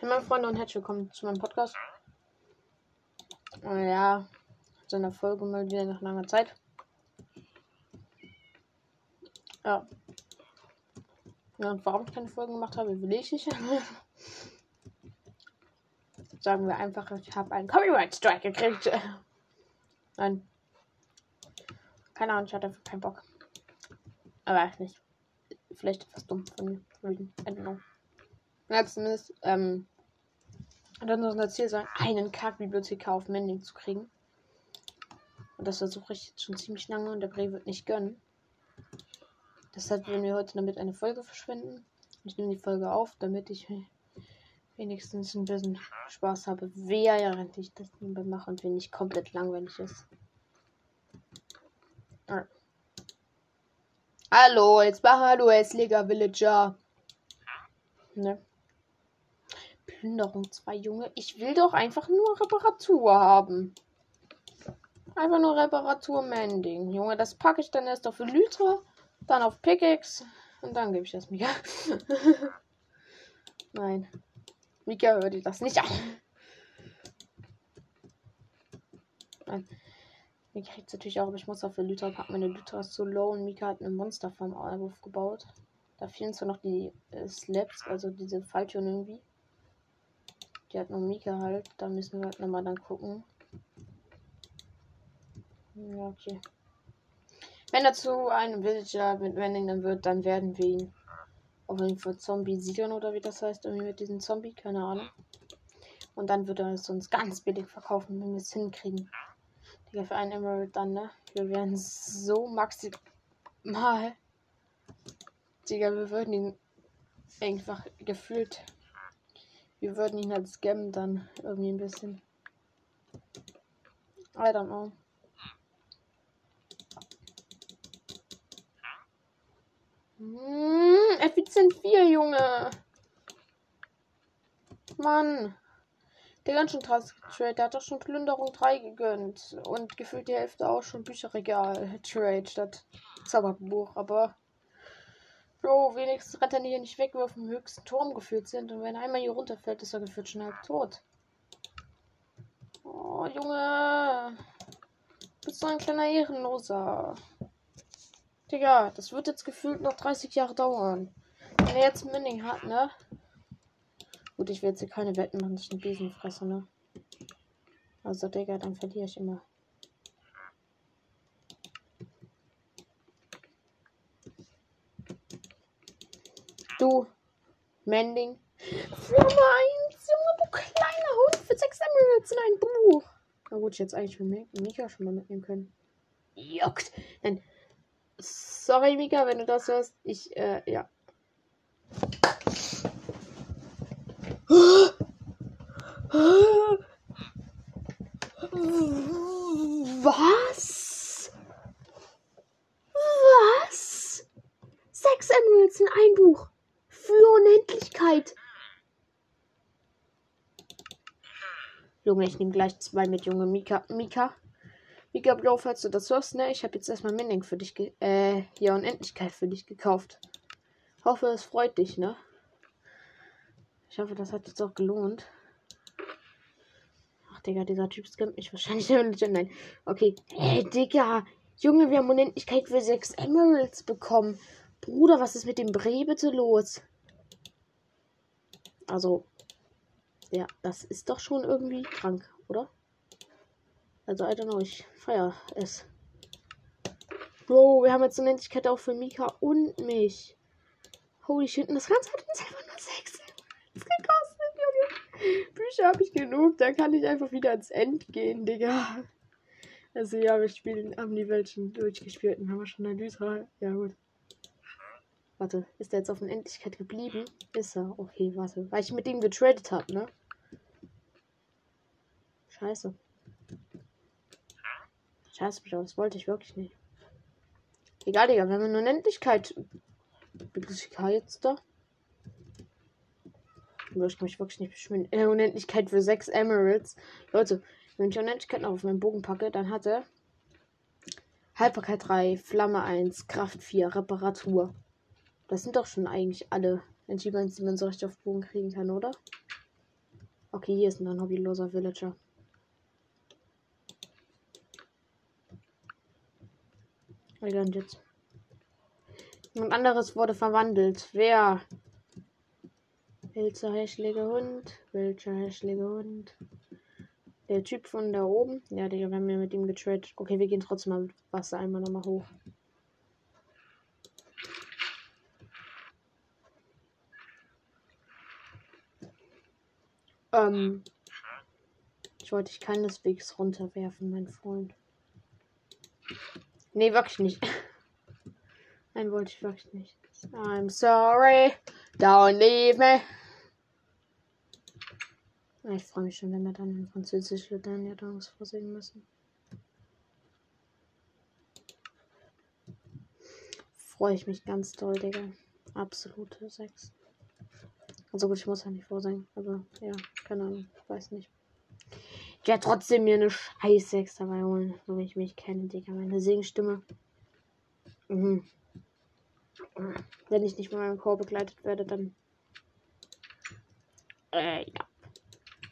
Hey meine Freunde und herzlich willkommen zu meinem Podcast. Äh, ja, zu einer Folge mal wieder nach langer Zeit. Ja. Ja, und warum ich keine Folgen gemacht habe, will ich nicht. Sagen wir einfach, ich habe einen Copyright Strike gekriegt. Nein. Keine Ahnung, ich hatte einfach keinen Bock. Aber echt nicht. Vielleicht etwas dumm von mir. I don't know. Ja, zumindest, ähm, dann soll unser Ziel sein, einen Kartbibliothekar auf Mending zu kriegen. Und das versuche ich jetzt schon ziemlich lange und der Bree wird nicht gönnen. Deshalb werden wir heute damit eine Folge verschwenden. Ich nehme die Folge auf, damit ich wenigstens ein bisschen Spaß habe, während ich das nebenbei mache und wenn nicht komplett langweilig ist. Ah. Hallo, jetzt mach hallo, Hässlicher Villager. Ne? Plünderung 2, Junge. Ich will doch einfach nur Reparatur haben. Einfach nur Reparatur Mending. Junge, das packe ich dann erst auf Elytra, dann auf Pickaxe und dann gebe ich das Mika. Nein. Mika dir das nicht an. Nein. Mika kriegt natürlich auch, aber ich muss auf Elytra packen. Meine Elytra ist so low und Mika hat eine Monsterfarm aufgebaut. Da fehlen zwar noch die äh, Slaps, also diese Falltüren irgendwie. Die hat nur Mika halt. Da müssen wir halt nochmal dann gucken. Ja, okay. Wenn dazu ein Villager mit dann wird, dann werden wir ihn auf jeden Fall Zombie siegern oder wie das heißt. Irgendwie mit diesem Zombie, keine Ahnung. Und dann wird er es uns ganz billig verkaufen, wenn wir es hinkriegen. Digga, für einen Emerald dann, ne? Wir werden so maximal. Digga, wir würden ihn einfach gefühlt wir würden ihn halt scammen dann irgendwie ein bisschen. I don't know. Hm, effizient 4, Junge. Mann. Der ganz schön krass Trade. Der hat doch schon Plünderung 3 gegönnt. Und gefühlt die Hälfte auch schon Bücherregal Trade statt Zauberbuch. Aber Bro, wenigstens rennt er hier nicht weg, wo wir auf dem höchsten Turm geführt sind. Und wenn er einmal hier runterfällt, ist er gefühlt schon halb tot. Oh, Junge. Du bist so ein kleiner Ehrenloser. Digga, das wird jetzt gefühlt noch 30 Jahre dauern. Wenn er jetzt ein Mending hat, ne? Gut, ich will jetzt hier keine Wetten machen, dass ich einen Besen fresse, ne? Also, Digga, dann verliere ich immer. Du, Mending. Firma 1, Junge, du kleiner Hund für 6 Emeralds in ein Buch. Na gut, ich jetzt eigentlich für Mika schon mal mitnehmen können. Juckt. Nein. Sorry, Mika, wenn du das hörst. Ich, äh, ja. Was? Was? Sechs Emeralds in ein Buch für Unendlichkeit. Junge, ich nehme gleich zwei mit, Junge. Mika, Mika. Mika Bro, falls du das hörst, ne? Ich habe jetzt erstmal Mending für dich, äh, ja, Unendlichkeit für dich gekauft. Hoffe, es freut dich, ne? Ich hoffe, das hat jetzt auch gelohnt. Ach, Digga, dieser Typ scammt mich wahrscheinlich. Nein. Okay. Hey, Digga. Junge, wir haben Unendlichkeit für sechs Emeralds bekommen. Bruder, was ist mit dem Bre bitte los? Also, ja, das ist doch schon irgendwie krank, oder? Also, I don't know, ich feier es. Bro, wir haben jetzt eine Endlichkeit auch für Mika und mich. Holy shit, das Ganze hat uns einfach nur 6 gekostet, Junge. Bücher habe ich genug, da kann ich einfach wieder ins End gehen, Digga. Also ja, wir spielen, haben die Welt schon durchgespielt und haben wir schon eine Lytra. Ja gut. Warte, ist er jetzt auf Unendlichkeit geblieben? Ist er. Okay, warte. Weil ich mit dem getradet habe, ne? Scheiße. Scheiße, das wollte ich wirklich nicht. Egal, Digga, wir haben eine Unendlichkeit. Jetzt da. Ich kann mich wirklich nicht beschweren. Äh, Unendlichkeit für 6 Emeralds. Leute, wenn ich Unendlichkeit noch auf meinen Bogen packe, dann hatte Haltbarkeit 3, Flamme 1, Kraft 4, Reparatur. Das sind doch schon eigentlich alle Achievements, die man so richtig auf Bogen kriegen kann, oder? Okay, hier ist ein hobbyloser Villager. Und jetzt. Jemand anderes wurde verwandelt. Wer? Welcher hässliche Hund? Welcher hässliche Hund? Der Typ von da oben. Ja, Digga, wir haben ja mit ihm getradet. Okay, wir gehen trotzdem mal mit Wasser einmal nochmal hoch. Ähm. Ich wollte dich keineswegs runterwerfen, mein Freund. Nee, wirklich nicht. Nein, wollte ich wirklich nicht. I'm sorry. Don't leave me. Ich freue mich schon, wenn wir dann in Französisch Laternierungs vorsingen müssen. Freue ich mich ganz doll, Digga. Absolute 6. Also gut, ich muss ja nicht vorsingen. Aber ja, keine Ahnung. Weiß nicht. Ich werde trotzdem mir eine scheiß 6 dabei holen, wie ich mich kenne, Digga. Meine Singstimme. Mhm. Wenn ich nicht von meinem Chor begleitet werde, dann. Äh, ja.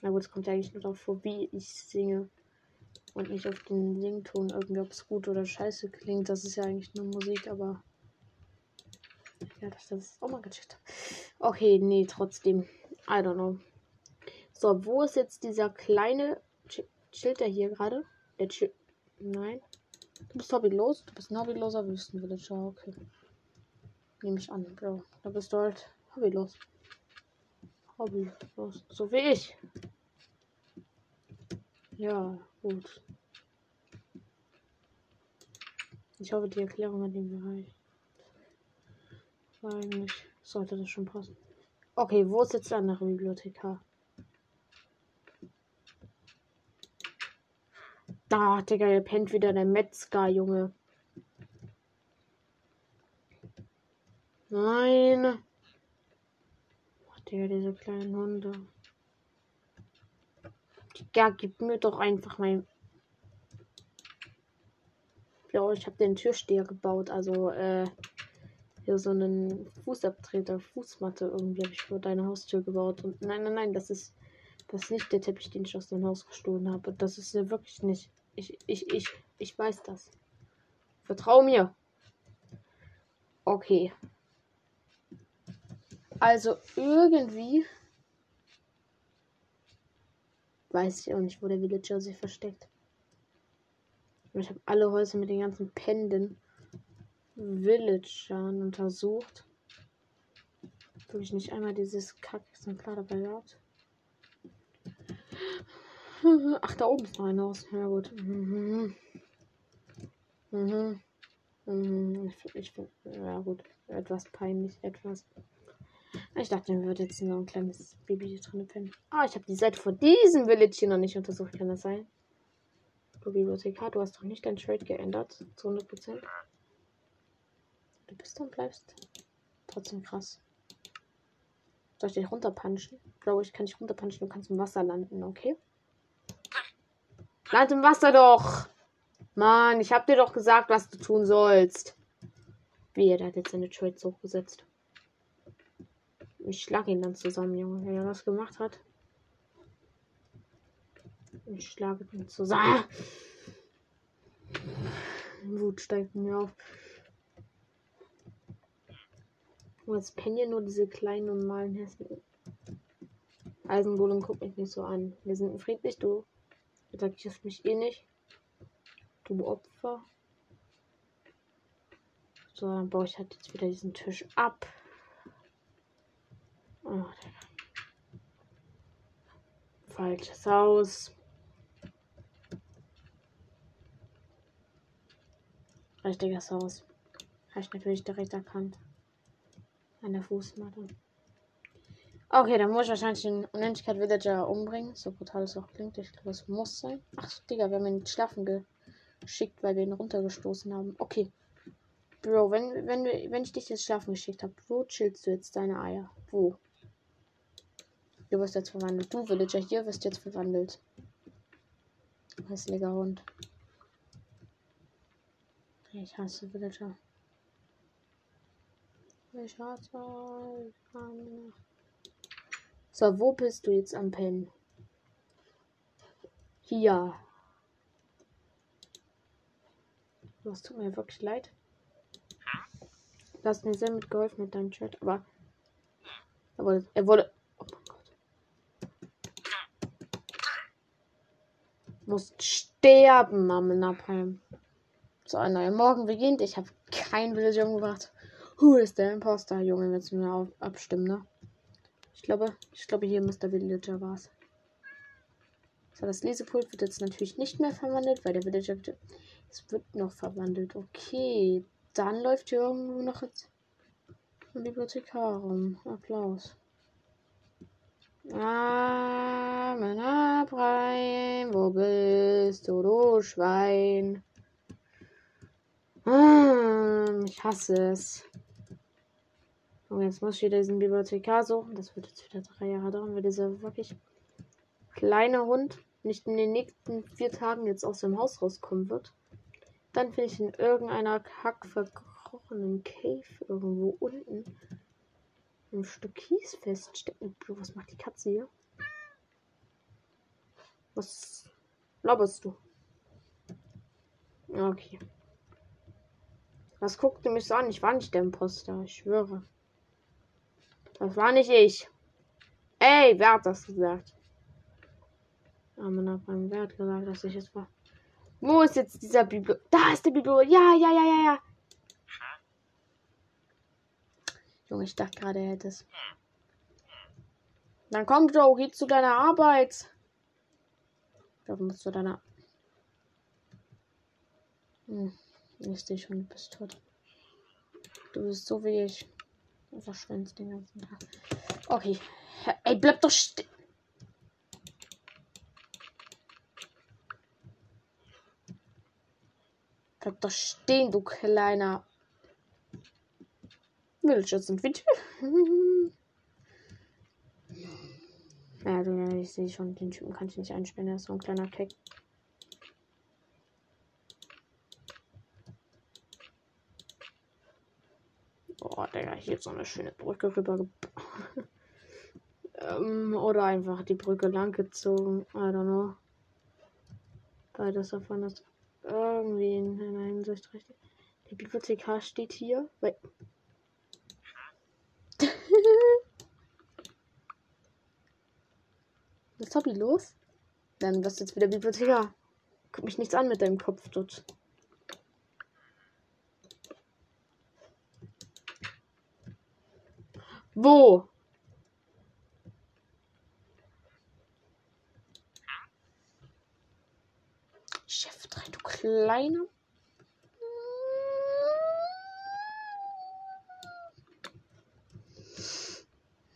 Na gut, es kommt ja eigentlich nur darauf vor, wie ich singe. Und nicht auf den Sington irgendwie, ob es gut oder scheiße klingt. Das ist ja eigentlich nur Musik, aber. Ja, das ist. Oh mein Gott, Okay, nee, trotzdem. I don't know. So, wo ist jetzt dieser kleine. Chillt der hier gerade? Der chill. Nein. Du bist hobbylos? Du bist ein hobbyloser Wüstenvillager, okay. Nehme ich an, Bro. Da bist du halt hobbylos. Hobbylos. So wie ich. Ja, gut. Ich hoffe, die Erklärung hat ihm gereicht. Eigentlich sollte das schon passen. Okay, wo ist jetzt der andere Bibliothekar? Da, Digga, er pennt wieder der Metzger, Junge. Nein. Ach, Digga, diese kleinen Hunde. Digga, gib mir doch einfach mein. Ja, ich habe den Türsteher gebaut. Also, äh, hier so einen Fußabtreter, Fußmatte irgendwie habe ich vor deine Haustür gebaut. Und nein, nein, nein, das ist. Das ist nicht der Teppich, den ich aus dem Haus gestohlen habe. Das ist ja wirklich nicht. Ich, ich, ich, ich weiß das. Vertrau mir. Okay. Also irgendwie weiß ich auch nicht, wo der Villager sich versteckt. Ich habe alle Häuser mit den ganzen Penden Villagern untersucht. Wo ich nicht einmal dieses Kack-Exemplar dabei gehabt. Ach, da oben ist noch ein Haus. Ja gut. Mhm. Mhm. Mhm. Ich, ich ja gut, etwas peinlich, etwas. Ich dachte, mir wird jetzt noch ein kleines Baby hier drin pennen. Ah, ich habe die Seite vor diesem Village hier noch nicht untersucht. Kann das sein? Du Bibliothekar, du hast doch nicht dein Trade geändert. Zu 100%. Du bist und bleibst. Trotzdem krass. Soll ich dich runterpunchen? Bro, ich kann dich runterpunchen. Du kannst im Wasser landen, okay? Land im Wasser doch! Mann, ich hab dir doch gesagt, was du tun sollst. Wie, der hat jetzt seine Trades hochgesetzt. Ich schlag ihn dann zusammen, Junge, wenn er das gemacht hat. Ich schlage ihn zusammen. Wut steigt mir auf. Und jetzt pennen hier nur diese kleinen normalen hässlichen. Eisengolem guckt mich nicht so an. Wir sind friedlich, du attackierst mich eh nicht. Du Opfer. So, dann baue ich halt jetzt wieder diesen Tisch ab. Oh, Falsches Haus. Richtiges Haus. Habe ich natürlich direkt erkannt. An der Fußmatte. Okay, dann muss ich wahrscheinlich den Unendlichkeit Villager umbringen. So brutal es auch klingt. Ich glaube, es muss sein. Ach, Digga, wir haben ihn schlafen geschickt, weil wir ihn runtergestoßen haben. Okay. Bro, wenn, wenn, wenn ich dich jetzt schlafen geschickt habe, wo chillst du jetzt deine Eier? Wo? Du wirst jetzt verwandelt. Du, Villager, hier wirst jetzt verwandelt. Hässlicher Hund. Ich hasse Villager. So, wo bist du jetzt am Pennen? Hier. Das tut mir wirklich leid. Du hast mir sehr mitgeholfen mit deinem Chat, aber er wurde, er wurde oh mein Gott. Muss sterben, Mama Napalm. So, ein neuer Morgen beginnt. Ich habe kein Villager umgebracht. Who ist der Imposter? Junge, jetzt wir abstimmen, ne? Ich glaube, ich glaube, hier der Villager was. So, das Lesepult wird jetzt natürlich nicht mehr verwandelt, weil der Villager wird, es wird noch verwandelt. Okay, dann läuft hier irgendwo noch jetzt ein Bibliothekar rum. Applaus. Amen Abraham, wo bist du, du Schwein? Ah, ich hasse es. Und jetzt muss ich wieder diesen Bibliothekar suchen. Das wird jetzt wieder drei Jahre dauern, weil dieser wirklich kleine Hund nicht in den nächsten vier Tagen jetzt aus dem Haus rauskommen wird. Dann finde ich in irgendeiner kack verkrochenen Cave irgendwo unten ein Stück Kies feststecken. Was macht die Katze hier? Was laberst du? Okay. Was guckte mich so an? Ich war nicht der Imposter, ich schwöre. Das war nicht ich. Ey, wer hat das gesagt? Ah, man hat beim Wert gesagt, dass ich es war. Wo ist jetzt dieser Bibel? Da ist der Bibel. Ja, ja, ja, ja, ja. Junge, ich dachte gerade, er hätte es. Dann komm, Joe, geh zu deiner Arbeit. Ich glaube, musst zu deiner. Hm. Ich sehe schon, du bist tot. Du bist so wie ich. Du verschwendest den ganzen Tag. Okay. Ey, bleib doch stehen. Bleib doch stehen, du kleiner. Villager sind wie Ja, ich sehe schon, den Typen kann ich nicht einsperren. Er ist so ein kleiner Keck. Digga, hier so eine schöne Brücke rüber. ähm, oder einfach die Brücke lang gezogen. I don't know. Beides davon ist irgendwie in einer Hinsicht richtig. Der Bibliothekar steht hier. Weil Was ist Hobby los? Dann was jetzt wieder Bibliothekar. Guck mich nichts an mit deinem Kopf dort. Wo? Chef 3, du Kleiner.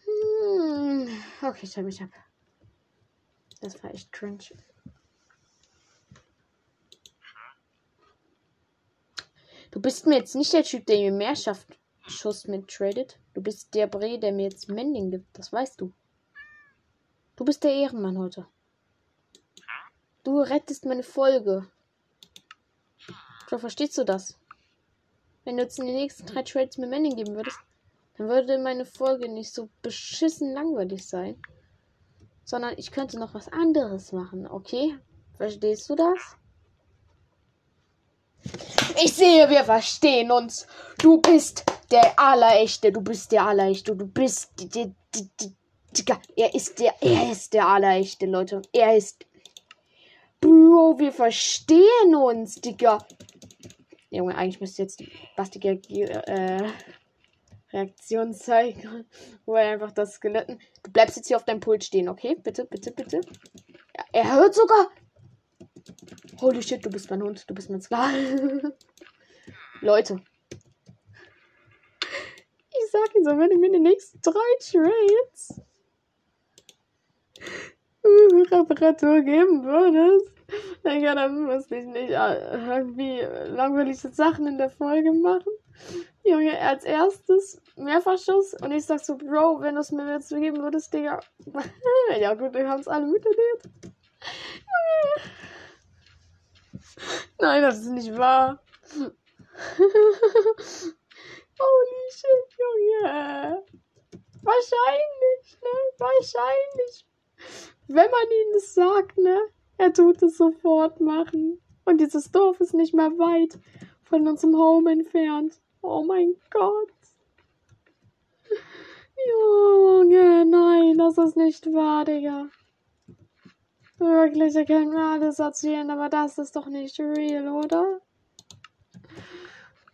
Hm. Okay, ich mich ab. Das war echt cringe. Du bist mir jetzt nicht der Typ, der mir mehr schafft. Schuss mit tradet. Du bist der Bre, der mir jetzt Mending gibt. Das weißt du. Du bist der Ehrenmann heute. Du rettest meine Folge. So, verstehst du das? Wenn du jetzt in den nächsten drei Trades mir Mending geben würdest, dann würde meine Folge nicht so beschissen langweilig sein. Sondern ich könnte noch was anderes machen, okay? Verstehst du das? Ich sehe, wir verstehen uns. Du bist der Allerechte. Du bist der Allerechte. Du bist. Digga, er ist der. Er ist der Allerechte, Leute. Er ist. Bro, wir verstehen uns, Digga. Junge, eigentlich müsste jetzt bastige äh, Reaktion zeigen. Wo er einfach das Skeletten. Du bleibst jetzt hier auf deinem Pult stehen, okay? Bitte, bitte, bitte. Ja, er hört sogar. Holy shit, du bist mein Hund. Du bist mein Sklave. Leute. Ich sag ihn so, wenn du mir die nächsten drei Trades Reparatur geben würdest, dann, ja, dann müsste ich nicht äh, irgendwie langweilige Sachen in der Folge machen. Junge, als erstes Mehrfachschuss und ich sag so, Bro, wenn du es mir jetzt geben würdest, Digga. ja gut, wir haben es alle miterlebt. Nein, das ist nicht wahr. Holy shit, Junge. Wahrscheinlich, ne? Wahrscheinlich. Wenn man ihnen das sagt, ne? Er tut es sofort machen. Und dieses Dorf ist nicht mehr weit von unserem Home entfernt. Oh mein Gott. Junge, nein, das ist nicht wahr, Digga. Wirklich, ihr könnt mir alles erzählen, aber das ist doch nicht real, oder?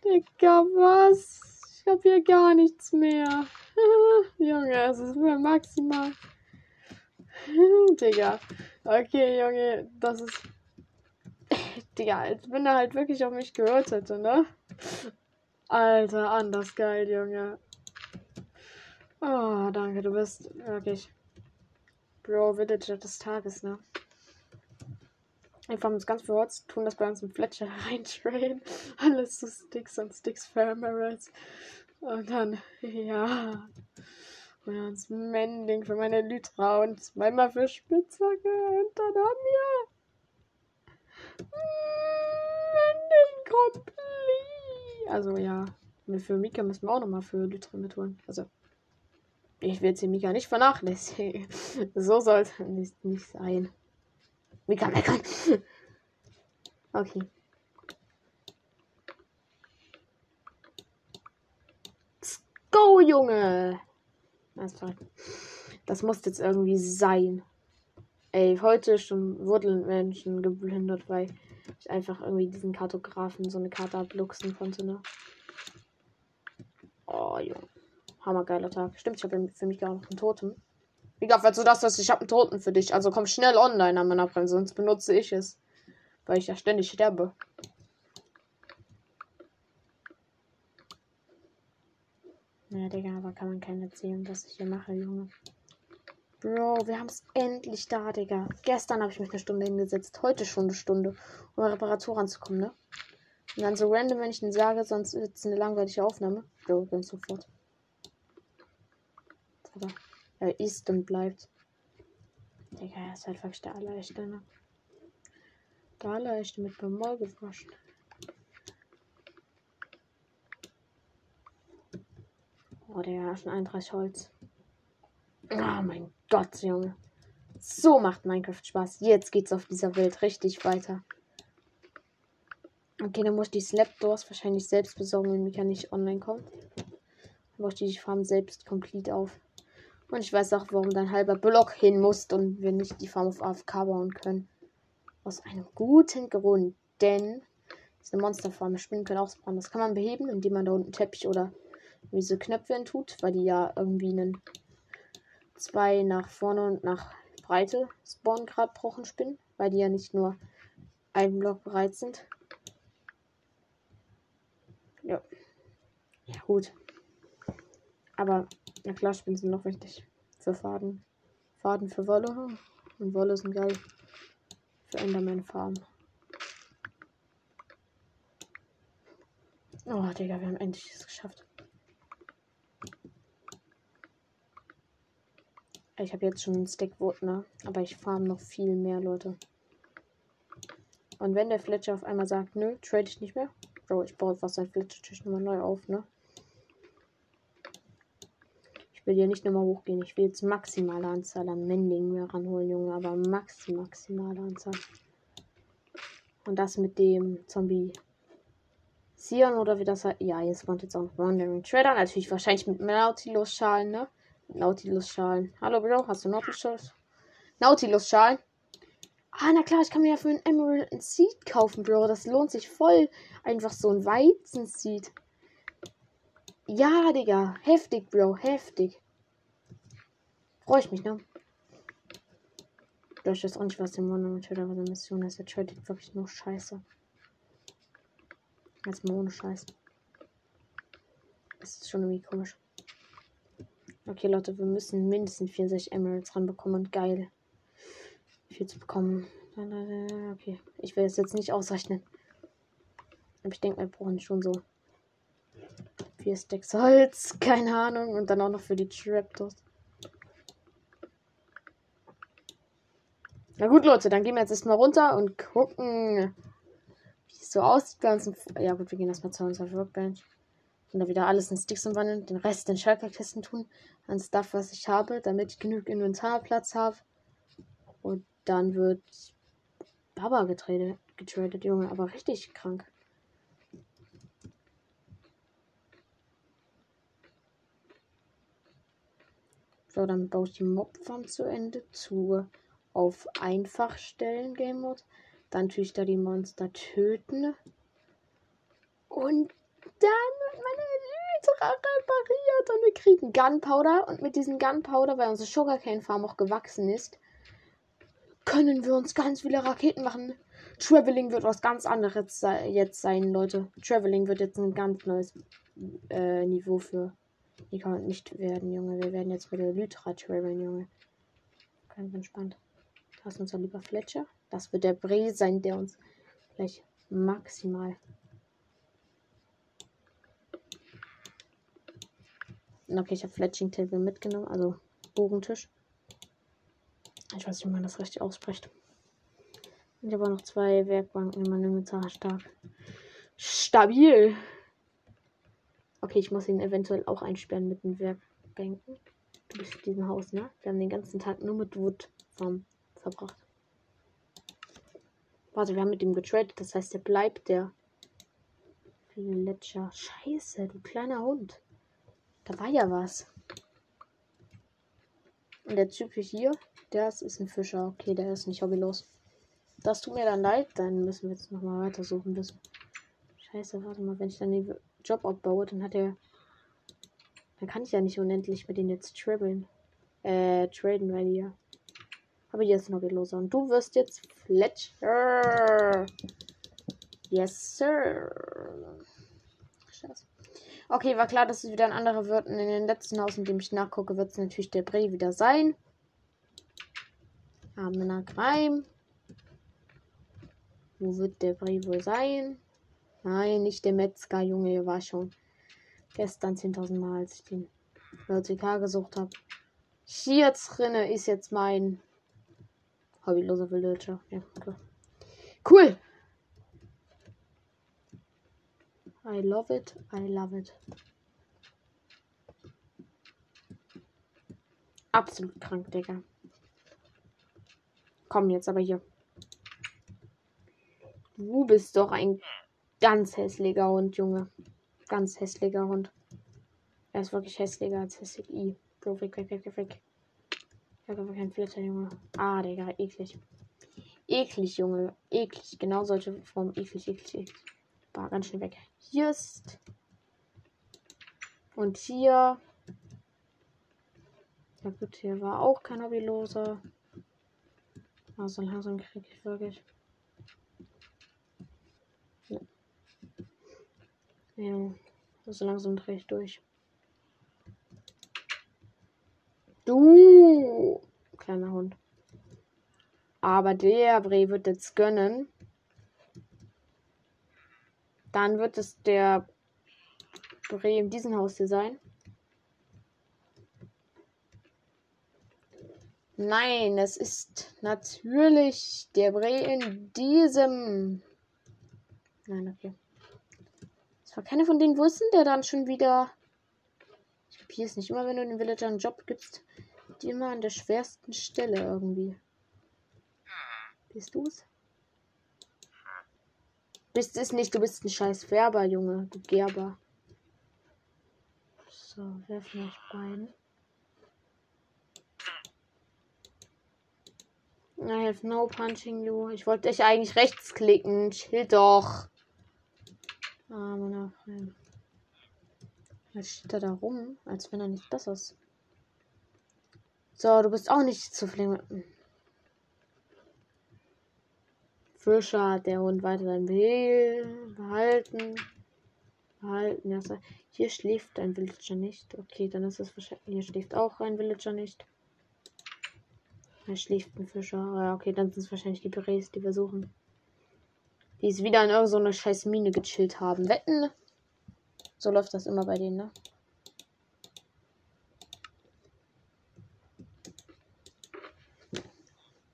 Digga, was? Ich hab hier gar nichts mehr. Junge, es ist mir maximal. Digga. Okay, Junge, das ist. Digga, als wenn er halt wirklich auf mich gehört hätte, ne? Alter, anders geil, Junge. Oh, danke, du bist wirklich. Bro, Villager des Tages, ne? Wir haben uns ganz verhotzt, tun das bei uns im Fletcher reintrainen. Alles zu Sticks und Sticks Farmers. Und dann, ja. Und uns Mending für meine Lytra und zweimal für Spitzhacke. Und dann haben wir. Mending komplett. Also ja. Für Mika müssen wir auch nochmal für Lytra mitholen. Also. Ich will sie Mika nicht vernachlässigen. so soll es nicht sein. Mika meckern. okay. Let's go, Junge! Das muss jetzt irgendwie sein. Ey, heute schon wurden Menschen geblindert, weil ich einfach irgendwie diesen Kartografen so eine Karte abluchsen konnte, ne? Oh, Junge. Hammergeiler Tag. Stimmt, ich habe für mich gar noch einen Totem. Wie gesagt, falls du das hast, ich habe einen Toten für dich. Also komm schnell online an meiner Bremse, sonst benutze ich es. Weil ich ja ständig sterbe. Ja, Digga, aber kann man keinen erzählen, was ich hier mache, Junge. Bro, wir haben es endlich da, Digga. Gestern habe ich mich eine Stunde hingesetzt. Heute schon eine Stunde, um eine Reparatur ranzukommen, ne? Und dann so random, wenn ich den sage, sonst wird es eine langweilige Aufnahme. Bro, ganz sofort. Aber er ist und bleibt. Digga, er ist halt wirklich der Allerleichte, ne? Der Allerleichte mit beim Maul gewaschen. Oh, der ist schon 31 Holz. Oh mein Gott, Junge. So macht Minecraft Spaß. Jetzt geht's auf dieser Welt richtig weiter. Okay, dann muss ich die Slapdoors wahrscheinlich selbst besorgen, wenn Mika nicht online kommt. Dann brauche ich die Farm selbst komplett auf. Und ich weiß auch, warum dein halber Block hin muss und wir nicht die Farm auf AFK bauen können. Aus einem guten Grund. Denn diese Monsterfarm, Spinnen können auch spawnen. Das kann man beheben, indem man da unten Teppich oder diese Knöpfe tut, weil die ja irgendwie einen zwei nach vorne und nach Breite spawnen gerade brauchen Spinnen, weil die ja nicht nur einen Block breit sind. Ja. Ja, gut. Aber ja klar, Spinnen sind noch wichtig. Für Faden. Faden für Wolle. Und Wolle sind geil. Für Enderman Farm. Oh, Digga, wir haben endlich es geschafft. Ich habe jetzt schon einen Stackwood, ne? Aber ich farm noch viel mehr, Leute. Und wenn der Fletcher auf einmal sagt, nö, trade ich nicht mehr. Bro, ich baue fast sein Fletcher-Tisch nochmal neu auf, ne? Will ja nicht nochmal hochgehen. Ich will jetzt maximale Anzahl an Mendingen mehr ranholen, Junge. Aber max, maximale Anzahl. Und das mit dem Zombie. Sion oder wie das heißt. Ja, jetzt kommt jetzt auch noch Wandering Trader. Natürlich wahrscheinlich mit Nautilus-Schalen, ne? Nautilus-Schalen. Hallo, Bro. Hast du Nautilus? Nautilus-Schalen? Ah, na klar, ich kann mir ja für ein Emerald ein Seed kaufen, Bro. Das lohnt sich voll. Einfach so ein Weizen-Seed. Ja, Digga. Heftig, Bro. Heftig. Freue ich mich, ne? Ich weiß auch nicht, was im Wonder Trader eine Mission ist. Der tradet wirklich nur Scheiße. Jetzt ohne Scheiß. Das ist schon irgendwie komisch. Okay, Leute, wir müssen mindestens 64 Emeralds ranbekommen und geil. Viel zu bekommen. Okay, ich will es jetzt nicht ausrechnen. Aber ich denke, wir brauchen schon so vier Stacks Holz, keine Ahnung, und dann auch noch für die Trapdoors. Na gut, Leute, dann gehen wir jetzt erstmal runter und gucken, wie es so aussieht uns. Ja gut, wir gehen erstmal zu unserer Workbench. Und da wieder alles in Sticks umwandeln, den Rest in Schalkerkisten tun, an Stuff, was ich habe, damit ich genug Inventarplatz habe. Und dann wird Baba getradet, getradet, Junge, aber richtig krank. So, dann baue ich die Mobfarm zu Ende zu auf einfach stellen Game Mode. Dann tue ich da die Monster töten. Und dann wird meine Elytra repariert und wir kriegen Gunpowder. Und mit diesem Gunpowder, weil unsere Sugarcane Farm auch gewachsen ist, können wir uns ganz viele Raketen machen. Traveling wird was ganz anderes jetzt sein, Leute. Traveling wird jetzt ein ganz neues äh, Niveau für die kann nicht werden, Junge. Wir werden jetzt mit der Lytra traveln, Junge. Ganz entspannt. Da ist unser lieber Fletcher. Das wird der Bree sein, der uns gleich maximal. Okay, ich habe Fletching Table mitgenommen, also Bogentisch. Ich weiß nicht, wie man das richtig ausspricht. Ich habe noch zwei Werkbanken in meinem Inventar. Stark. Stabil. Okay, ich muss ihn eventuell auch einsperren mit den Werkbänken. Du bist in diesem Haus, ne? Wir haben den ganzen Tag nur mit Wood verbracht. Warte, wir haben mit ihm getradet. Das heißt, er bleibt der Fletcher. Scheiße, du kleiner Hund. Da war ja was. Und der Typ hier, das ist ein Fischer. Okay, der ist nicht hobbylos. Das tut mir dann leid. Dann müssen wir jetzt nochmal weitersuchen müssen. Scheiße, warte mal, wenn ich dann die Job abbaue, dann hat er. Dann kann ich ja nicht unendlich mit denen jetzt traveln. Äh, traden, weil hier. Aber hier ist noch loser. Und du wirst jetzt Fletcher. Yes, sir. Scheiße. Okay, war klar, dass es wieder ein anderer wird. Und in den letzten Haus, in dem ich nachgucke, wird es natürlich der Bray wieder sein. Amener Greim. Wo wird der Bray wohl sein? Nein, nicht der Metzger, Junge, der war schon gestern 10.000 Mal, als ich den LTK gesucht habe. Hier drinne ist jetzt mein hobbyloser Villager. Ja, okay. Cool. I love it. I love it. Absolut krank, Digga. Komm jetzt aber hier. Du bist doch ein Ganz hässlicher Hund, Junge. Ganz hässlicher Hund. Er ist wirklich hässlicher als hässlich. I. Bro, weg, weg, weg, weg. Ich habe keinen Flitter, Junge. Ah, Digga, eklig. Eklig, Junge. Eklig. Genau solche Formen. Eklig, eklig, eklig. War ganz schnell weg. Ist. Und hier. Ja gut, hier war auch kein Hobbyloser. Also langsam kriege ich wirklich. Ja, so langsam drehe ich durch. Du, kleiner Hund. Aber der Bre wird jetzt gönnen. Dann wird es der Bre in diesem Haus hier sein. Nein, es ist natürlich der Bre in diesem. Nein, okay war keiner von denen. Wo ist denn der dann schon wieder? Ich kapiere es nicht. Immer wenn du den Villager einen Job gibst, die immer an der schwersten Stelle irgendwie. Bist du es? Bist es nicht, du bist ein scheiß Färber, Junge. Du Gerber. So, werfen euch beiden. I have no punching you. Ich wollte dich eigentlich rechts klicken. Chill doch. Meiner Freund. Jetzt steht er da rum, als wenn er nicht besser ist. So, du bist auch nicht zufrieden. Fischer, der Hund weiter sein behalten. Behalten, ja. Hier schläft ein Villager nicht. Okay, dann ist es wahrscheinlich. Hier schläft auch ein Villager nicht. Hier schläft ein Fischer. Ja, okay, dann sind es wahrscheinlich die Berets, die wir suchen. Die ist wieder in irgendeine so scheiß Mine gechillt haben. Wetten? So läuft das immer bei denen, ne?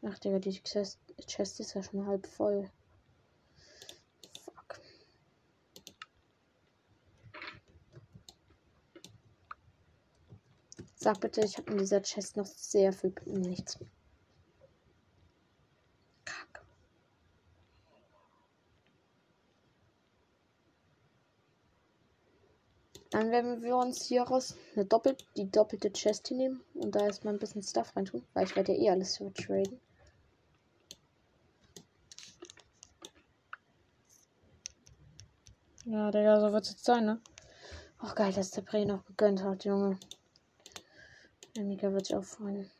Ach, Digga, die Chest, Chest ist ja schon halb voll. Fuck. Sag bitte, ich habe in dieser Chest noch sehr viel nichts. Dann werden wir uns hier raus eine doppelt, die doppelte Chest hier nehmen und da erstmal ein bisschen Stuff reintun, weil ich werde ja eh alles so traden. Ja, Digga, so wird es jetzt sein, ne? Ach geil, dass der Prey noch gegönnt hat, Junge. Der Mika wird sich auch freuen.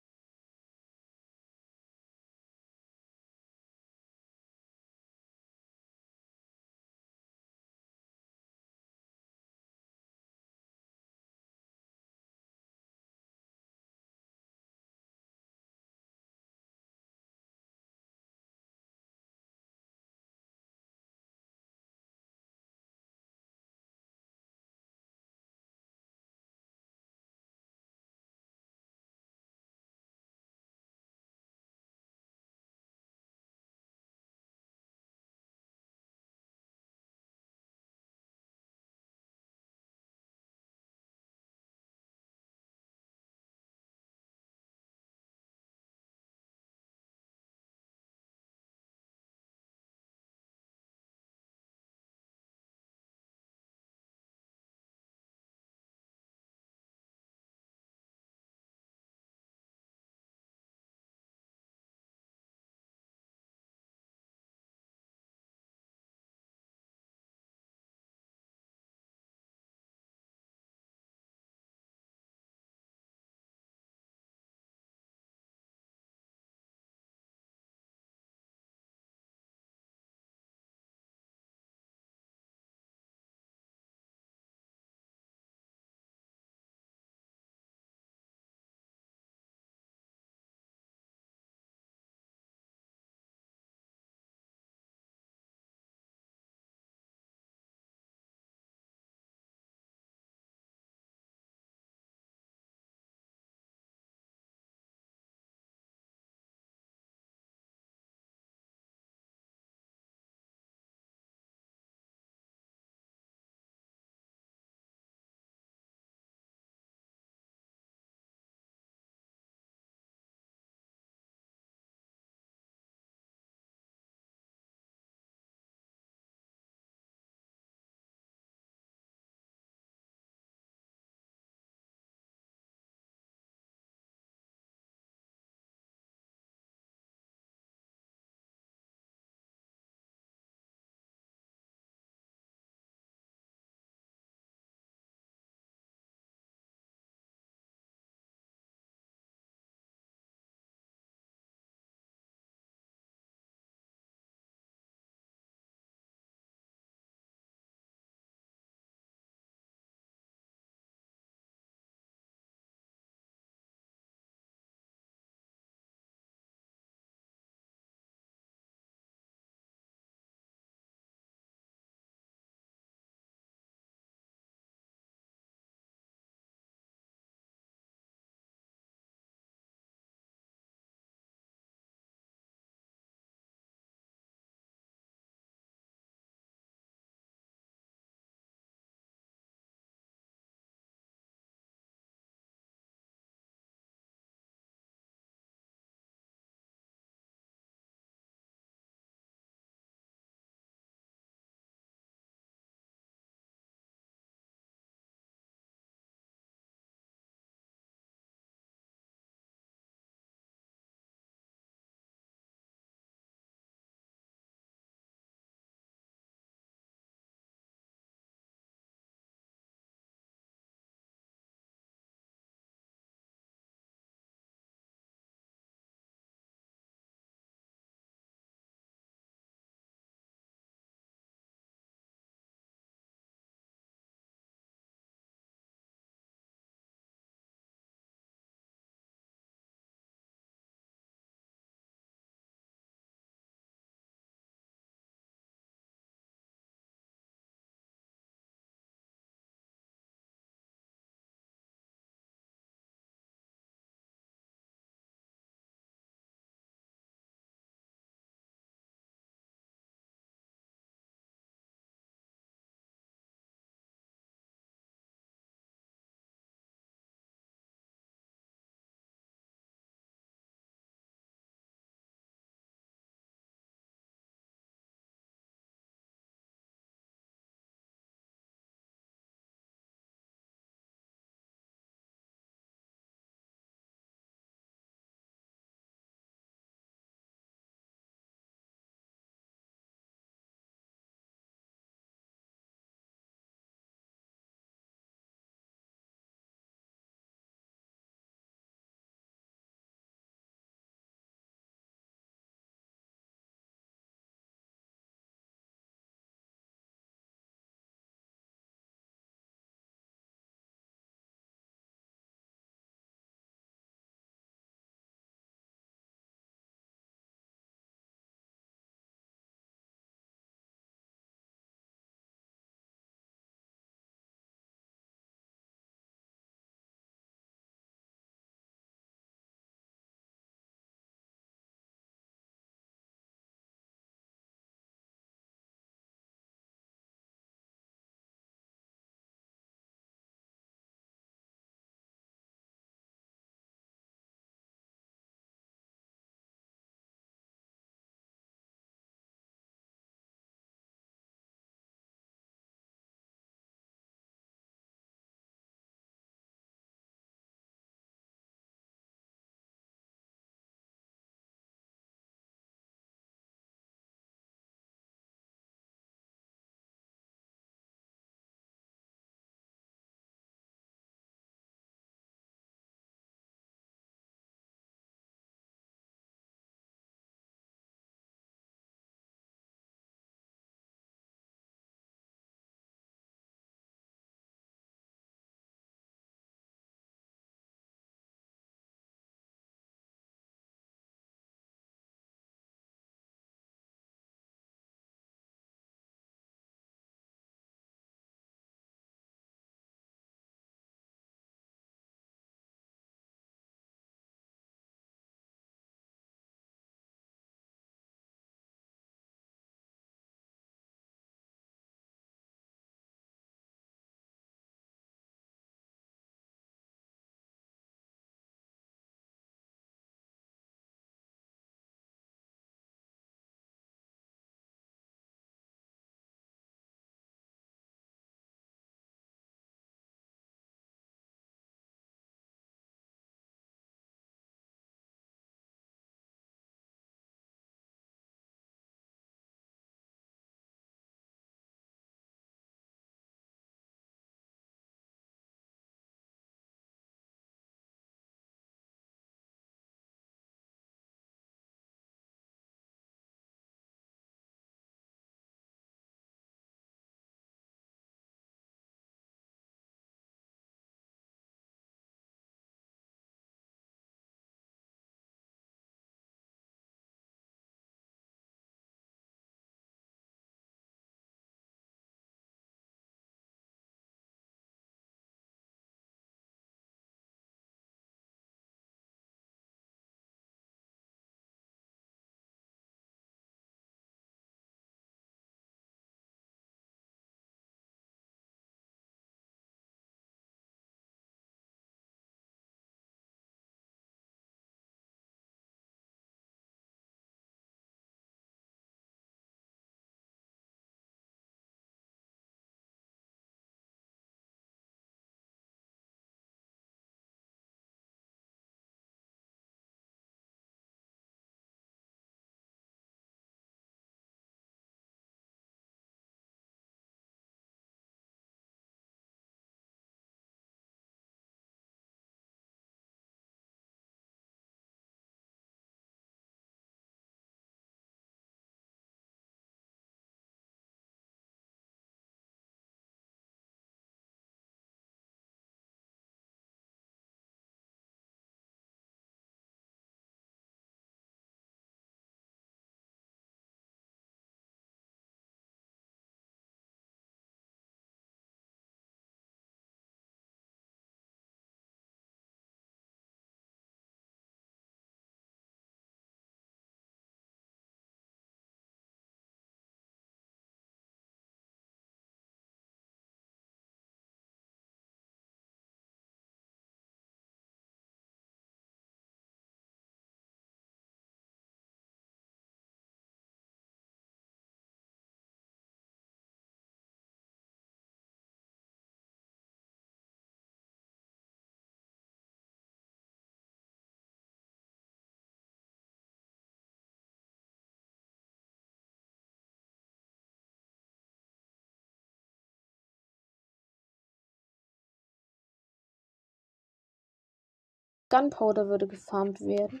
Gunpowder würde gefarmt werden.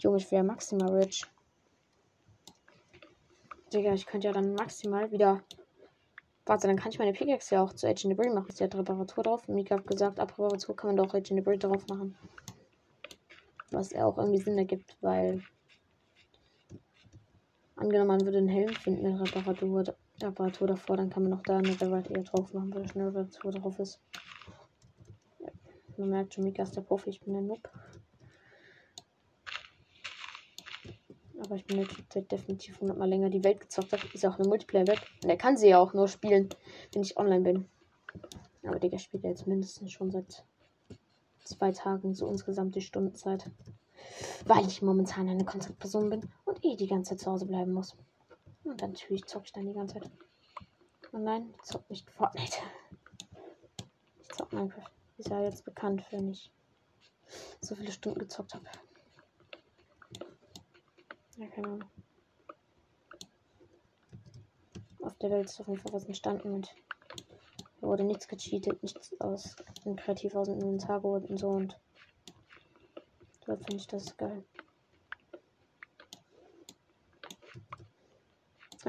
Junge, ich wäre maximal rich. Digga, ich könnte ja dann maximal wieder. Warte, dann kann ich meine Pickaxe ja auch zu Agent Debris machen. Sie hat Reparatur drauf. Mika hat gesagt, ab Reparatur kann man doch Agent Debris drauf machen. Was auch irgendwie Sinn ergibt, weil. Angenommen, man würde einen Helm finden mit Reparatur, Reparatur davor, dann kann man noch da eine Reparatur drauf machen, weil eine Reparatur drauf ist. Ja, man merkt schon, Mika ist der Profi, ich bin der Noob. Aber ich bin jetzt definitiv 100 mal länger die Welt gezockt habe. Ist auch eine Multiplayer-Welt. Und er kann sie ja auch nur spielen, wenn ich online bin. Aber Digga spielt ja jetzt mindestens schon seit zwei Tagen so insgesamt die Stundenzeit. Weil ich momentan eine Kontaktperson bin und eh die ganze Zeit zu Hause bleiben muss. Und dann natürlich zocke ich dann die ganze Zeit. Und nein, ich zocke nicht Fortnite. Ich zocke Minecraft. Ist ja jetzt bekannt, wenn ich so viele Stunden gezockt habe. Ja, keine Ahnung. Auf der Welt ist auf jeden Fall was entstanden und wurde nichts gecheatet, nichts aus kreativ aus dem Inventar geholt und so und da finde ich das geil.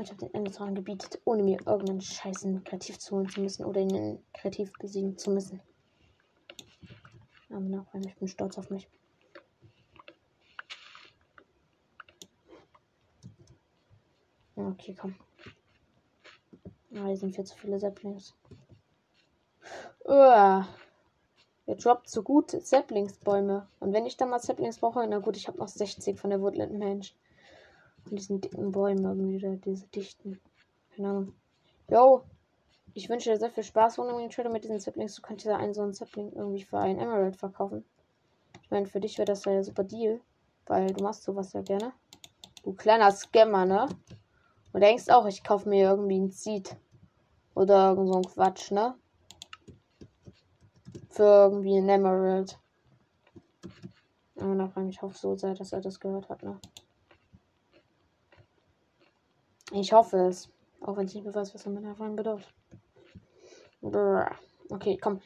Ich habe den Ende dran gebietet, ohne mir irgendeinen Scheißen kreativ zu holen zu müssen oder ihn kreativ besiegen zu müssen. Ich bin stolz auf mich. Okay, komm. Ah, hier sind viel zu viele Saplings. Ihr droppt so gut Saplingsbäume. Und wenn ich dann mal Saplings brauche, na gut, ich habe noch 60 von der Woodland Mensch. Und diesen dicken Bäumen irgendwie, da, diese dichten. Keine Ahnung. Yo, ich wünsche dir sehr viel Spaß rund um den Trader mit diesen Saplings. Du könntest ja einen so einen Sapling irgendwie für einen Emerald verkaufen. Ich meine, für dich wäre das ja super Deal. Weil du machst sowas ja gerne. Du kleiner Scammer, ne? Und denkst auch, ich kaufe mir irgendwie ein Seed. Oder irgend so ein Quatsch, ne? Für irgendwie ein Emerald. Aber nachher, ich hoffe so sehr, dass er das gehört hat, ne? Ich hoffe es. Auch wenn ich nicht mehr weiß, was er mit davon bedeutet. Okay, komm.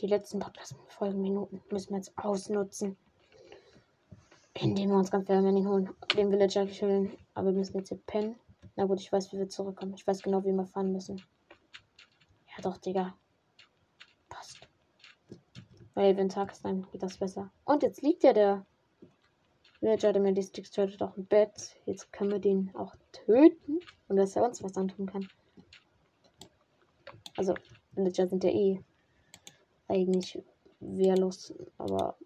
Die letzten Podcast-Folgenminuten müssen wir jetzt ausnutzen. Indem wir uns ganz Wehrmänning holen. Den Villager killen. Aber wir müssen jetzt hier pennen. Na gut, ich weiß, wie wir zurückkommen. Ich weiß genau, wie wir fahren müssen. Ja doch, Digga. Passt. Weil wenn Tag ist, dann geht das besser. Und jetzt liegt ja der Villager, der mir die Sticks tötet, auch im Bett. Jetzt können wir den auch töten. Und dass er uns was antun kann. Also, Villager sind ja eh eigentlich wehrlos. Aber,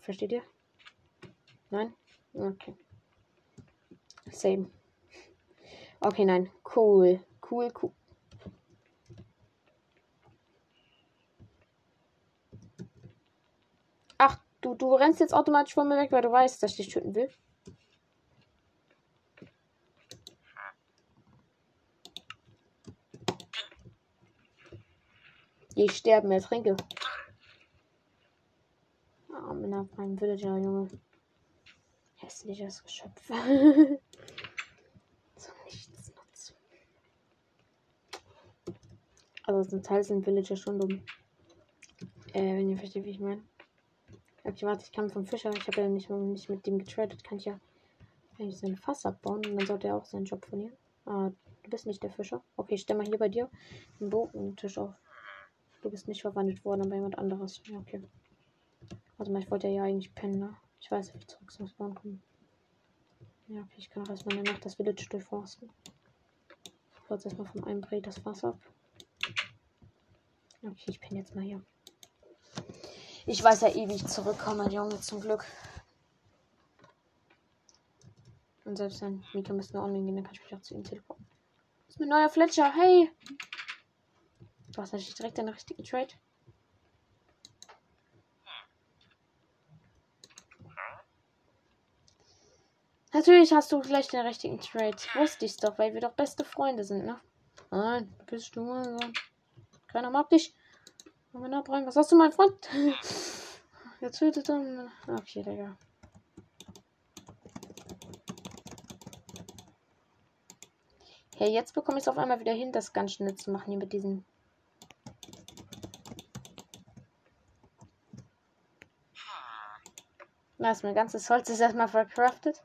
versteht ihr? Nein? Okay. Same. Okay, nein. Cool. Cool, cool. Ach, du, du rennst jetzt automatisch von mir weg, weil du weißt, dass ich dich töten will. Ich sterben, ertrinke. Oh, Männer, mein Villager, Junge. Hässliches Geschöpf. so nichts nutzt. Also zum Teil sind Villager schon dumm. Äh, wenn ihr versteht, wie ich meine. Okay, warte, ich kann vom Fischer. Ich habe ja nicht, nicht mit dem getradet. Kann ich ja eigentlich sein Fass abbauen und dann sollte er auch seinen Job verlieren. Ah, du bist nicht der Fischer. Okay, ich stelle mal hier bei dir einen Botentisch auf. Du bist nicht verwandelt worden, aber jemand anderes. Ja, okay. Mal, ich wollte ja eigentlich pennen, ne? Ich weiß, wie ich zurück zum Spawn komme. Ja, okay, ich kann auch erstmal eine Nacht das Village durchforsten. Ich wollte erstmal vom einen Brett das Wasser ab. Okay, ich penne jetzt mal hier. Ich weiß ja ewig zurückkommen, Junge, zum Glück. Und selbst wenn Mika müsste nur online gehen, dann kann ich mich auch zu ihm teleporten. Das ist mein neuer Fletcher, hey! Du hast natürlich direkt einen richtigen Trade. Natürlich hast du gleich den richtigen Trade. Wusste ich's doch, weil wir doch beste Freunde sind, ne? Nein, bist du mal Keiner mag dich. Was hast du, mein Freund? Jetzt tötet dann. Okay, Digga. Hey, jetzt bekomme ich es auf einmal wieder hin, das ganz schnell zu machen hier mit diesen Na, ist mein ganzes Holz ist erstmal verkraftet.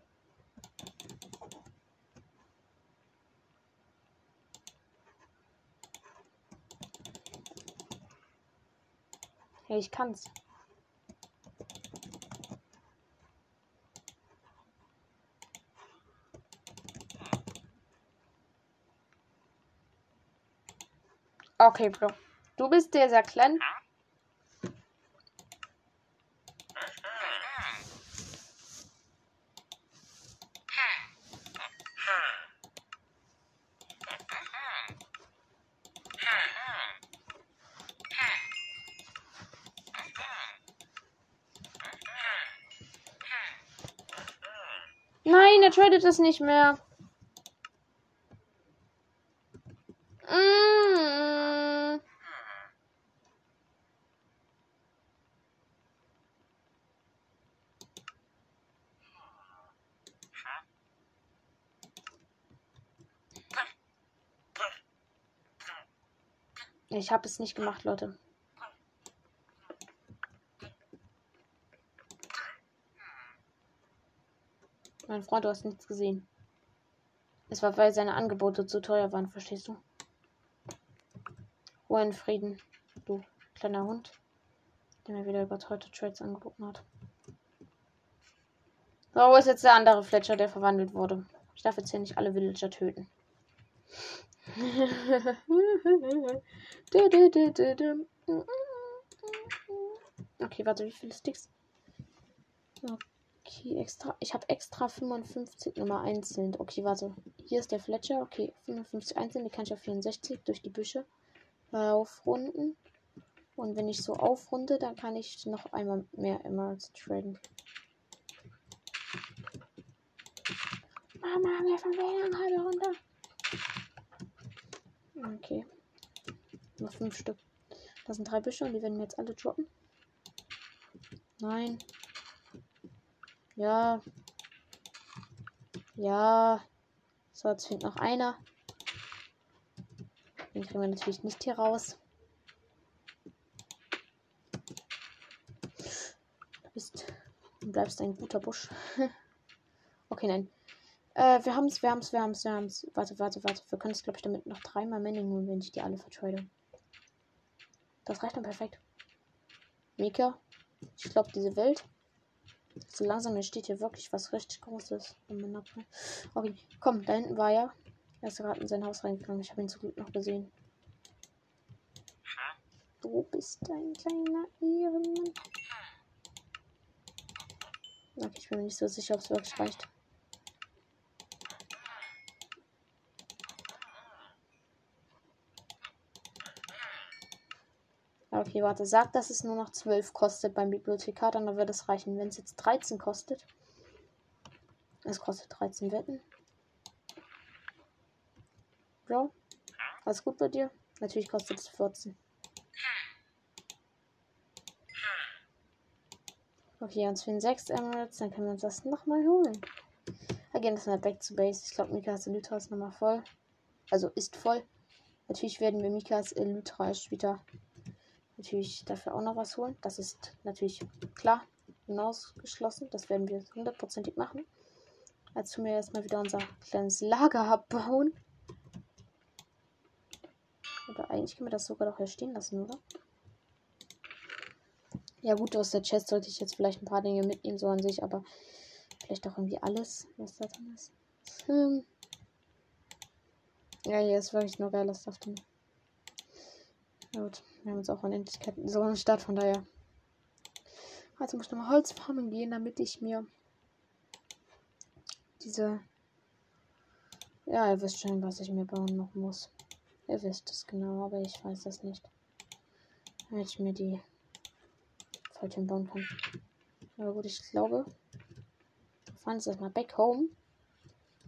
Hey, ich kann's. Okay, Bro. Du bist der sehr tradet es nicht mehr. Mm. Ich habe es nicht gemacht, Leute. Mein Freund, du hast nichts gesehen. Es war, weil seine Angebote zu teuer waren, verstehst du? Ruhe in Frieden, du kleiner Hund, der mir wieder überteuerte Trades angeboten hat. So, wo ist jetzt der andere Fletcher, der verwandelt wurde? Ich darf jetzt hier nicht alle Villager töten. okay, warte, wie viele Sticks? Okay, extra. Ich habe extra 55 Nummer einzeln. Okay, warte. Hier ist der Fletcher. Okay, 55 einzeln. Die kann ich auf 64 durch die Büsche aufrunden. Und wenn ich so aufrunde, dann kann ich noch einmal mehr Emeralds traden. Mama, wir WLAN halbe runter. Okay. Noch fünf Stück. Das sind drei Büsche und die werden mir jetzt alle droppen. Nein. Ja. Ja. So, jetzt fehlt noch einer. Den kriegen wir natürlich nicht hier raus. Du bist. Du bleibst ein guter Busch. okay, nein. Äh, wir haben's, wir haben's, wir haben's, wir haben's. Warte, warte, warte. Wir können es, glaube ich, damit noch dreimal Manning holen, wenn ich die alle vertrade. Das reicht dann perfekt. Mika, ich glaube, diese Welt so langsam entsteht hier wirklich was richtig Großes. Okay, komm, da hinten war er. Er ist gerade in sein Haus reingegangen. Ich habe ihn zum Glück noch gesehen. Du bist ein kleiner Ehrenmann. Okay, ich bin mir nicht so sicher, ob es wirklich reicht. Okay, warte. Sag, dass es nur noch 12 kostet beim Bibliothekar, dann wird es reichen. Wenn es jetzt 13 kostet. Es kostet 13 Wetten. Bro, alles gut bei dir? Natürlich kostet es 14. Okay, uns fehlen 6 Emeralds, dann können wir uns das nochmal holen. Again, das ist back to base. Ich glaube, Mikas Elytra ist nochmal voll. Also ist voll. Natürlich werden wir Mikas Elytra später natürlich dafür auch noch was holen. Das ist natürlich klar hinausgeschlossen. Das werden wir hundertprozentig machen. Jetzt tun wir erstmal wieder unser kleines Lager abbauen. Oder eigentlich können wir das sogar doch hier stehen lassen, oder? Ja gut, aus der Chest sollte ich jetzt vielleicht ein paar Dinge mitnehmen, so an sich, aber vielleicht auch irgendwie alles, was da drin ist. Hm. Ja, hier ist wirklich nur geiler Stuff drin. Gut. Wir haben uns auch Unendlichkeiten so eine Stadt, von daher. Also muss ich nochmal Holzfarmen gehen, damit ich mir diese. Ja, ihr wisst schon, was ich mir bauen noch muss. Ihr wisst es genau, aber ich weiß das nicht. Damit ich mir die Falltüren bauen kann. Aber gut, ich glaube. Wir fahren jetzt erstmal back home.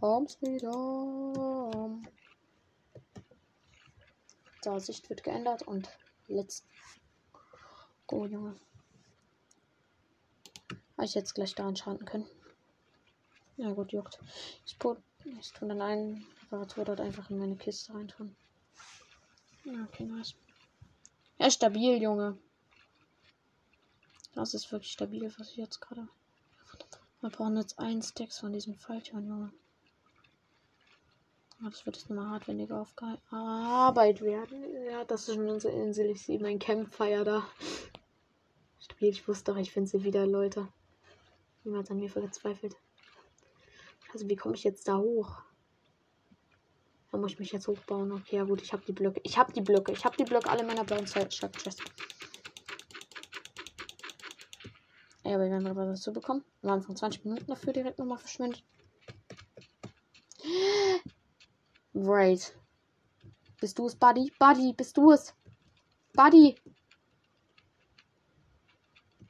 Home sweet home. So, Sicht wird geändert und Let's go, Junge. Habe ich jetzt gleich daran schaden können. Ja gut, juckt. Ich, ich tue dann einen Reparatur dort einfach in meine Kiste reintun. Ja, okay, nice. Ja, stabil, Junge. Das ist wirklich stabil, was ich jetzt gerade Wir brauchen jetzt ein Stacks von diesen Falltüren, Junge. Oh, das wird jetzt nochmal hart, wenn die Arbeit werden. Ja, das ist schon unsere Insel. Ich sehe mein Campfire da. Stabil, ich wusste doch, ich finde sie wieder, Leute. Niemand an mir verzweifelt. Also, wie komme ich jetzt da hoch? Da muss ich mich jetzt hochbauen. Okay, ja gut, ich habe die Blöcke. Ich habe die Blöcke. Ich habe die Blöcke alle meiner blauen Chest. Ja, aber wir werden aber dazu bekommen. Haben von 20 Minuten dafür direkt nochmal verschwendet. Right. Bist du es, Buddy? Buddy, bist du es? Buddy.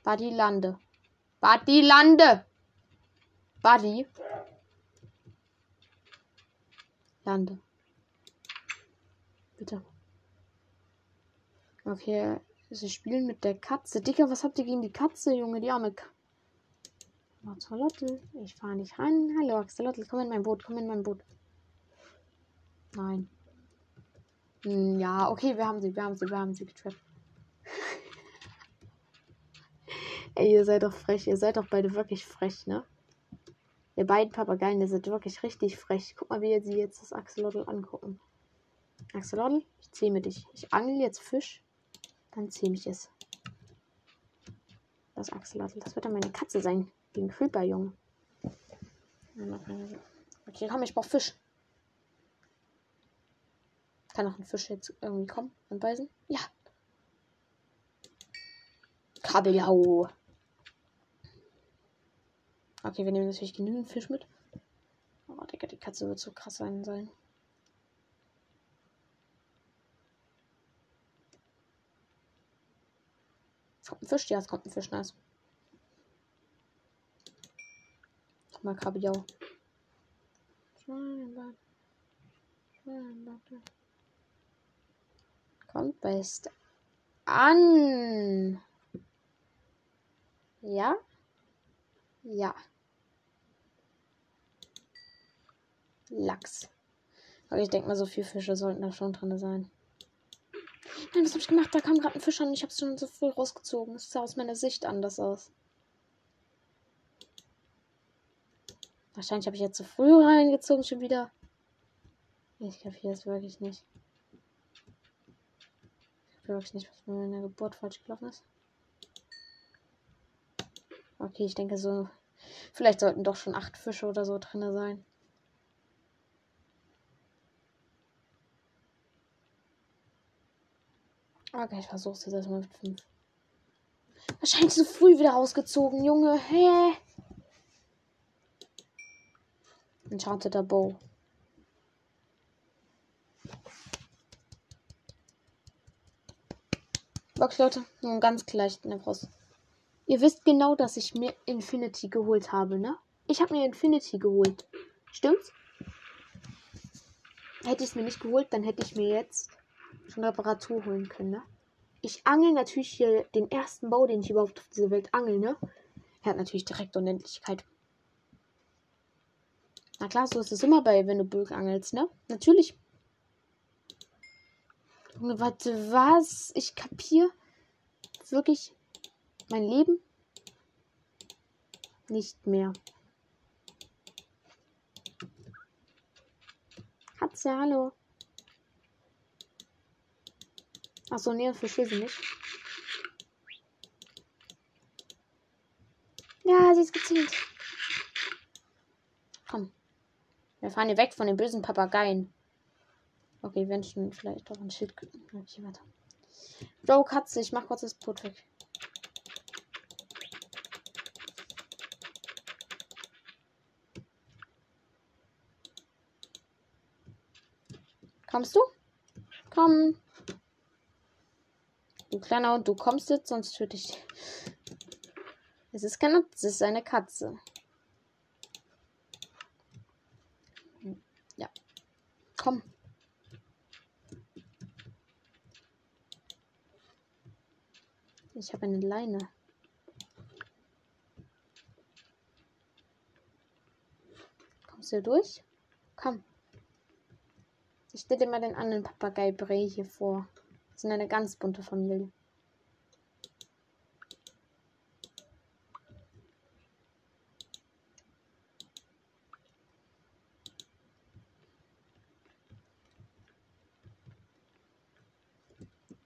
Buddy, lande. Buddy, lande. Buddy. Lande. Bitte. Okay, sie spielen mit der Katze. Dicker, was habt ihr gegen die Katze, Junge? Die arme K Axolotl. Ich fahre nicht rein. Hallo, Axolotl, komm in mein Boot, komm in mein Boot. Nein. Hm, ja, okay, wir haben sie, wir haben sie, wir haben sie getrappt. Ey, ihr seid doch frech. Ihr seid doch beide wirklich frech, ne? Ihr beiden Papageien, ihr seid wirklich richtig frech. Guck mal, wie ihr sie jetzt das Axolotl angucken. Axolotl, ich zähme dich. Ich angel jetzt Fisch, dann zähme ich es. Das Axolotl, das wird dann meine Katze sein. Ein Creeper, Junge. Okay, komm, ich brauch Fisch. Kann noch ein Fisch jetzt irgendwie kommen und beißen? Ja. Kabeljau. Okay, wir nehmen natürlich genügend Fisch mit. Oh, Digga, die Katze wird so krass sein sollen. Kommt ein Fisch? Ja, es kommt ein Fisch, nice. Nochmal Kabeljau. Kommt best an. Ja? Ja. Lachs. Aber ich denke mal, so viele Fische sollten da schon drin sein. Nein, was habe ich gemacht? Da kam gerade ein Fisch an ich habe es schon so früh rausgezogen. Es sah aus meiner Sicht anders aus. Wahrscheinlich habe ich jetzt zu früh reingezogen schon wieder. Ich kapiere es wirklich nicht. Ich kapiere wirklich nicht, was bei meiner Geburt falsch gelaufen ist. Okay, ich denke so. Vielleicht sollten doch schon acht Fische oder so drin sein. Okay, ich versuche es jetzt erstmal mit 5. Wahrscheinlich so früh wieder rausgezogen, Junge. Hä? Enchanted Bow. Box, Leute. Nun ganz gleich in der Brust. Ihr wisst genau, dass ich mir Infinity geholt habe, ne? Ich habe mir Infinity geholt. Stimmt's? Hätte ich es mir nicht geholt, dann hätte ich mir jetzt schon Reparatur holen können, ne? Ich angel natürlich hier den ersten Bau, den ich überhaupt auf dieser Welt angel, ne? Er hat natürlich direkt Unendlichkeit. Na klar, so ist es immer bei, wenn du Böck angelst, ne? Natürlich. Warte, was? Ich kapier wirklich mein Leben nicht mehr. Katze, hallo. Achso, nee, verstehe sie nicht. Ja, sie ist gezielt. Komm. Wir fahren hier weg von den bösen Papageien. Okay, wenn schon vielleicht doch ein Schild. Okay, warte. Bro, Katze, ich mach kurz das Boot weg. Kommst du? Komm. Du kleiner du kommst jetzt, sonst töte ich. Es ist keine, es ist eine Katze. Ich habe eine Leine. Kommst du durch? Komm. Ich stelle dir mal den anderen Papagei Bray hier vor. Das sind eine ganz bunte Familie.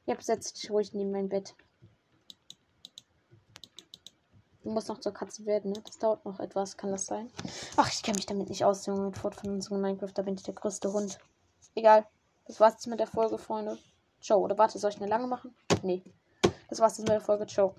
Ja, setz dich ruhig neben mein Bett. Du musst noch zur Katze werden, ne? Das dauert noch etwas, kann das sein? Ach, ich kenne mich damit nicht aus, Junge, mit Fortpflanzung in Minecraft. Da bin ich der größte Hund. Egal. Das war's jetzt mit der Folge, Freunde. Ciao. Oder warte, soll ich eine lange machen? Nee. Das war's jetzt mit der Folge. Ciao.